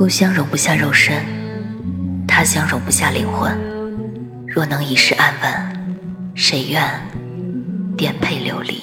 故乡容不下肉身他乡容不下灵魂。若能一世安稳谁愿颠沛流离？